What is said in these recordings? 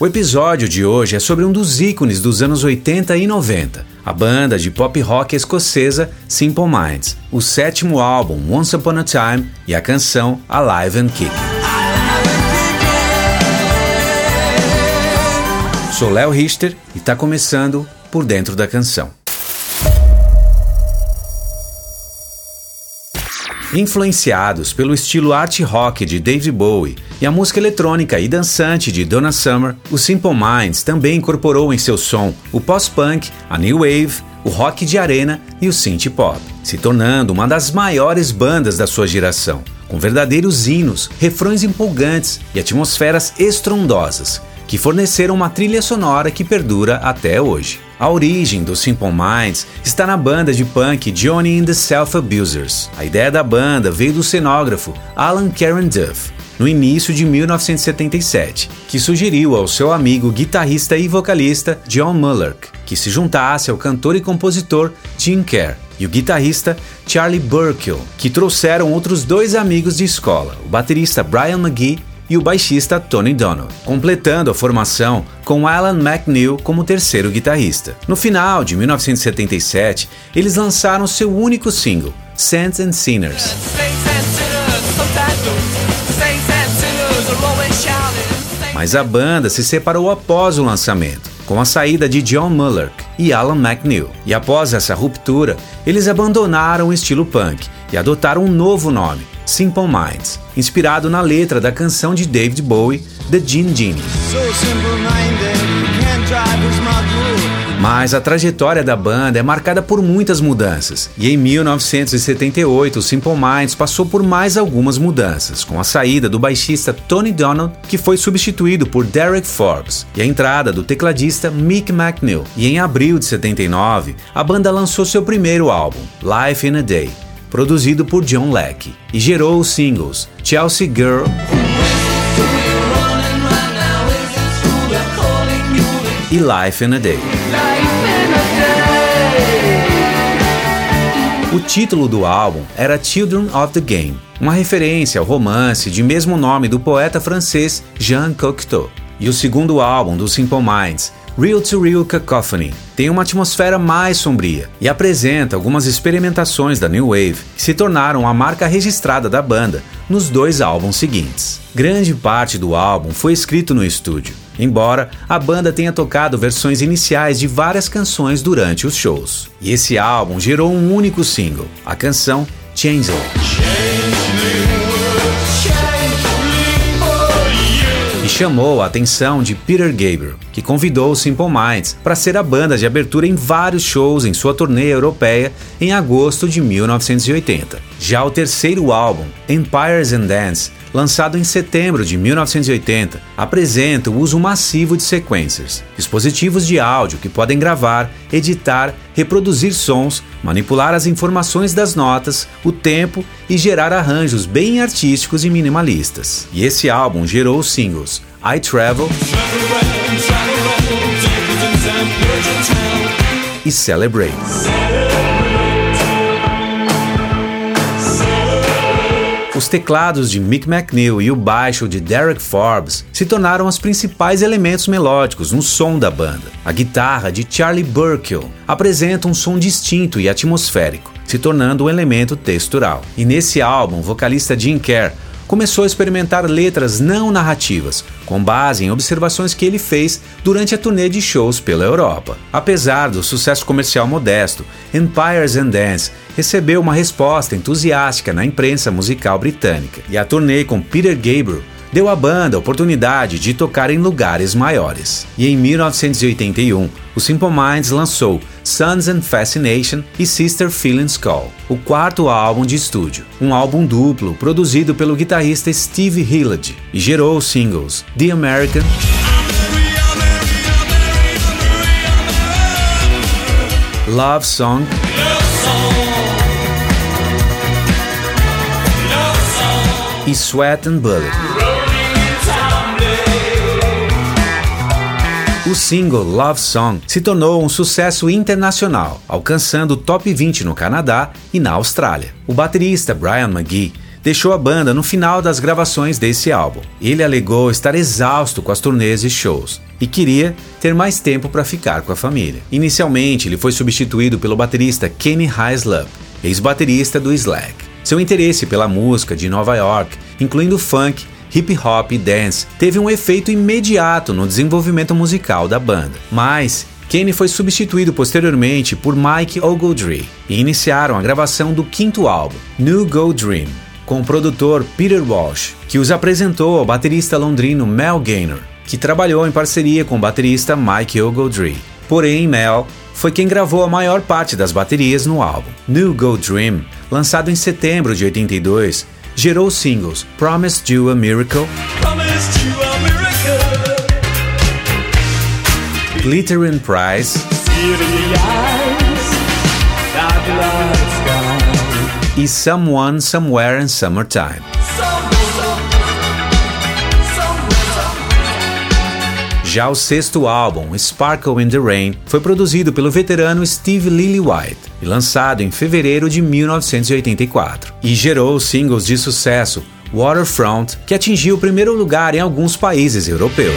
O episódio de hoje é sobre um dos ícones dos anos 80 e 90, a banda de pop rock escocesa Simple Minds, o sétimo álbum Once Upon a Time e a canção Alive and Kick. Sou Léo Richter e está começando por dentro da canção. Influenciados pelo estilo art rock de David Bowie e a música eletrônica e dançante de Donna Summer, o Simple Minds também incorporou em seu som o post-punk, a new wave, o rock de arena e o synth pop, se tornando uma das maiores bandas da sua geração, com verdadeiros hinos, refrões empolgantes e atmosferas estrondosas, que forneceram uma trilha sonora que perdura até hoje. A origem do Simple Minds está na banda de punk Johnny and the Self Abusers. A ideia da banda veio do cenógrafo Alan Karen Duff, no início de 1977, que sugeriu ao seu amigo guitarrista e vocalista John Mullock que se juntasse ao cantor e compositor Jim Kerr e o guitarrista Charlie Burkill, que trouxeram outros dois amigos de escola, o baterista Brian McGee e o baixista Tony Donald, completando a formação com Alan McNeil como terceiro guitarrista. No final de 1977, eles lançaram seu único single, Saints and Sinners. Mas a banda se separou após o lançamento, com a saída de John Muller e Alan McNeil. E após essa ruptura, eles abandonaram o estilo punk e adotaram um novo nome, Simple Minds, inspirado na letra da canção de David Bowie, The Gin Genie. Mas a trajetória da banda é marcada por muitas mudanças, e em 1978 o Simple Minds passou por mais algumas mudanças, com a saída do baixista Tony Donald, que foi substituído por Derek Forbes, e a entrada do tecladista Mick McNeil. E em abril de 79, a banda lançou seu primeiro álbum, Life in a Day, produzido por John Leck, e gerou os singles Chelsea Girl e Life in a Day. O título do álbum era Children of the Game, uma referência ao romance de mesmo nome do poeta francês Jean Cocteau. E o segundo álbum do Simple Minds Real to Real Cacophony tem uma atmosfera mais sombria e apresenta algumas experimentações da New Wave que se tornaram a marca registrada da banda nos dois álbuns seguintes. Grande parte do álbum foi escrito no estúdio, embora a banda tenha tocado versões iniciais de várias canções durante os shows. E esse álbum gerou um único single, a canção Changeling. E chamou a atenção de Peter Gabriel, que convidou o Simple Minds para ser a banda de abertura em vários shows em sua turnê europeia em agosto de 1980. Já o terceiro álbum, Empires and Dance, lançado em setembro de 1980, apresenta o uso massivo de sequencers, dispositivos de áudio que podem gravar, editar, reproduzir sons, manipular as informações das notas, o tempo e gerar arranjos bem artísticos e minimalistas. E esse álbum gerou os singles I Travel e Celebrate. Os teclados de Mick McNeil e o baixo de Derek Forbes se tornaram os principais elementos melódicos no som da banda. A guitarra de Charlie Burkill apresenta um som distinto e atmosférico, se tornando um elemento textural. E nesse álbum, o vocalista Jim Kerr começou a experimentar letras não narrativas, com base em observações que ele fez durante a turnê de shows pela Europa. Apesar do sucesso comercial modesto, Empires and Dance recebeu uma resposta entusiástica na imprensa musical britânica, e a turnê com Peter Gabriel deu à banda a oportunidade de tocar em lugares maiores. E em 1981, o Simple Minds lançou Sons and Fascination e Sister Feelings Call, o quarto álbum de estúdio, um álbum duplo produzido pelo guitarrista Steve Hillard e gerou os singles The American Love Song e Sweat and Bullet. O single Love Song se tornou um sucesso internacional, alcançando o top 20 no Canadá e na Austrália. O baterista Brian McGee deixou a banda no final das gravações desse álbum. Ele alegou estar exausto com as turnês e shows e queria ter mais tempo para ficar com a família. Inicialmente, ele foi substituído pelo baterista Kenny Hislop, ex-baterista do Slack. Seu interesse pela música de Nova York, incluindo funk, hip hop e dance, teve um efeito imediato no desenvolvimento musical da banda. Mas Kenny foi substituído posteriormente por Mike Ogletree e iniciaram a gravação do quinto álbum, New Go Dream, com o produtor Peter Walsh, que os apresentou ao baterista londrino Mel Gaynor, que trabalhou em parceria com o baterista Mike Ogletree. Porém, Mel foi quem gravou a maior parte das baterias no álbum. New Go Dream, lançado em setembro de 82, gerou os singles Promised You a Miracle, Glitter and Prize e Someone Somewhere in Summertime. Já o sexto álbum, Sparkle in the Rain, foi produzido pelo veterano Steve Lillywhite e lançado em fevereiro de 1984, e gerou singles de sucesso Waterfront, que atingiu o primeiro lugar em alguns países europeus.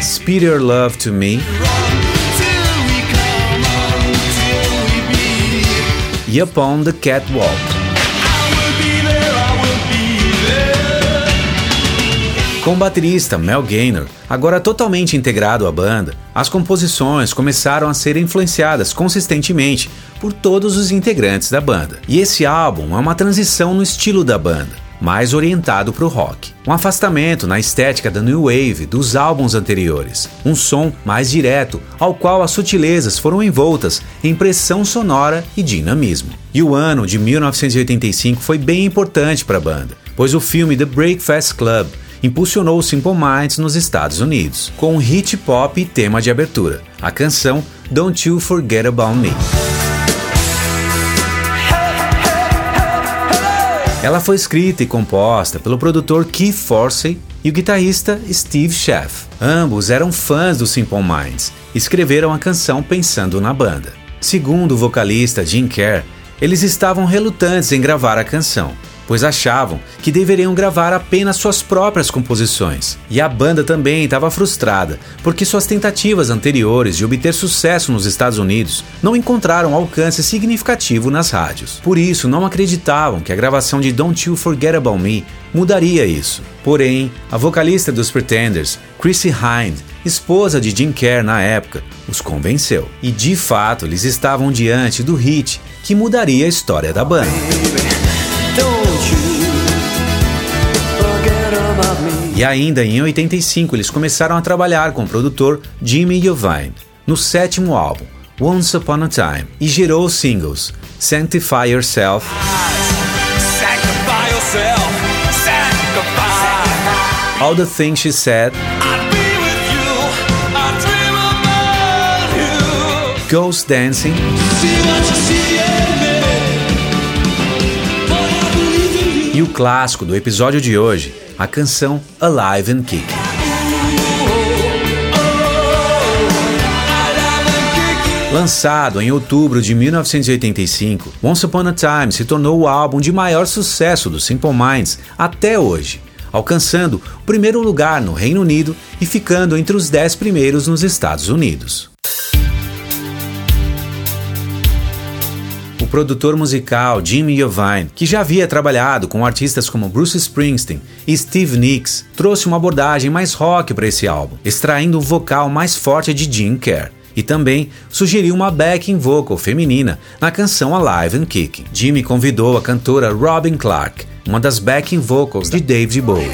Speed Your Love to Me e Upon the Catwalk. Com o baterista Mel Gaynor, agora totalmente integrado à banda, as composições começaram a ser influenciadas consistentemente por todos os integrantes da banda. E esse álbum é uma transição no estilo da banda mais orientado para o rock. Um afastamento na estética da new wave dos álbuns anteriores, um som mais direto, ao qual as sutilezas foram envoltas em pressão sonora e dinamismo. E o ano de 1985 foi bem importante para a banda, pois o filme The Breakfast Club impulsionou o Simple Minds nos Estados Unidos, com um hit pop e tema de abertura, a canção Don't You Forget About Me. Ela foi escrita e composta pelo produtor Keith Forsey e o guitarrista Steve Sheff. Ambos eram fãs do Simple Minds e escreveram a canção pensando na banda. Segundo o vocalista Jim Kerr, eles estavam relutantes em gravar a canção, pois achavam que deveriam gravar apenas suas próprias composições. E a banda também estava frustrada, porque suas tentativas anteriores de obter sucesso nos Estados Unidos não encontraram alcance significativo nas rádios. Por isso, não acreditavam que a gravação de Don't You Forget About Me mudaria isso. Porém, a vocalista dos Pretenders, Chrissy Hind, esposa de Jim Kerr na época, os convenceu. E de fato, eles estavam diante do hit que mudaria a história da banda. E ainda em 85 eles começaram a trabalhar com o produtor Jimmy Iovine no sétimo álbum, Once Upon a Time, e gerou os singles Sanctify Yourself, All the Things She Said, Ghost Dancing. E o clássico do episódio de hoje, a canção Alive and Kicking. Lançado em outubro de 1985, Once Upon a Time se tornou o álbum de maior sucesso do Simple Minds até hoje, alcançando o primeiro lugar no Reino Unido e ficando entre os dez primeiros nos Estados Unidos. Produtor musical Jimmy Iovine, que já havia trabalhado com artistas como Bruce Springsteen e Steve Nicks, trouxe uma abordagem mais rock para esse álbum, extraindo o vocal mais forte de Jim Kerr. E também sugeriu uma backing vocal feminina na canção Alive and Kicking. Jimmy convidou a cantora Robin Clark, uma das backing vocals de David Bowie.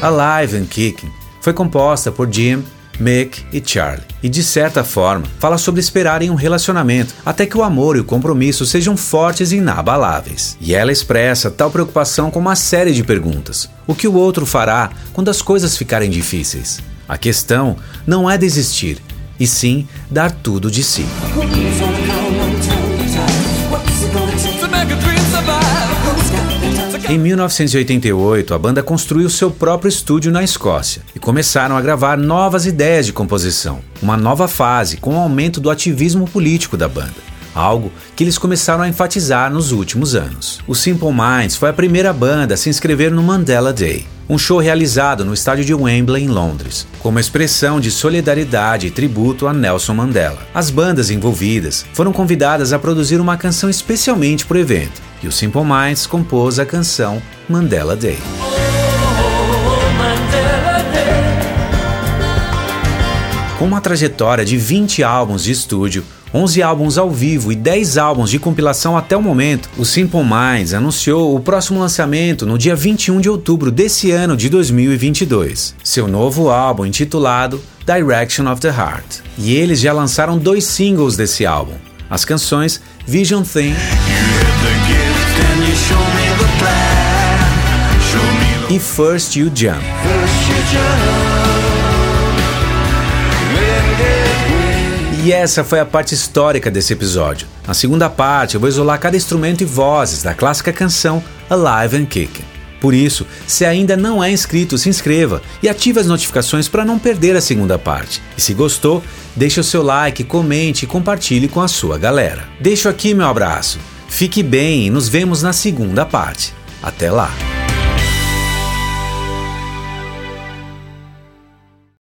Alive and Kicking foi composta por Jim Mick e Charlie. E de certa forma, fala sobre esperar em um relacionamento até que o amor e o compromisso sejam fortes e inabaláveis. E ela expressa tal preocupação com uma série de perguntas: o que o outro fará quando as coisas ficarem difíceis? A questão não é desistir, e sim dar tudo de si. Em 1988, a banda construiu seu próprio estúdio na Escócia e começaram a gravar novas ideias de composição, uma nova fase com o aumento do ativismo político da banda algo que eles começaram a enfatizar nos últimos anos. O Simple Minds foi a primeira banda a se inscrever no Mandela Day, um show realizado no estádio de Wembley, em Londres, como expressão de solidariedade e tributo a Nelson Mandela. As bandas envolvidas foram convidadas a produzir uma canção especialmente para o evento, e o Simple Minds compôs a canção Mandela Day. Com uma trajetória de 20 álbuns de estúdio, 11 álbuns ao vivo e 10 álbuns de compilação até o momento, o Simple Minds anunciou o próximo lançamento no dia 21 de outubro desse ano de 2022. Seu novo álbum intitulado Direction of the Heart. E eles já lançaram dois singles desse álbum, as canções Vision Thing e First You Jump. E essa foi a parte histórica desse episódio. Na segunda parte, eu vou isolar cada instrumento e vozes da clássica canção Alive and Kicking. Por isso, se ainda não é inscrito, se inscreva e ative as notificações para não perder a segunda parte. E se gostou, deixe o seu like, comente e compartilhe com a sua galera. Deixo aqui meu abraço. Fique bem e nos vemos na segunda parte. Até lá!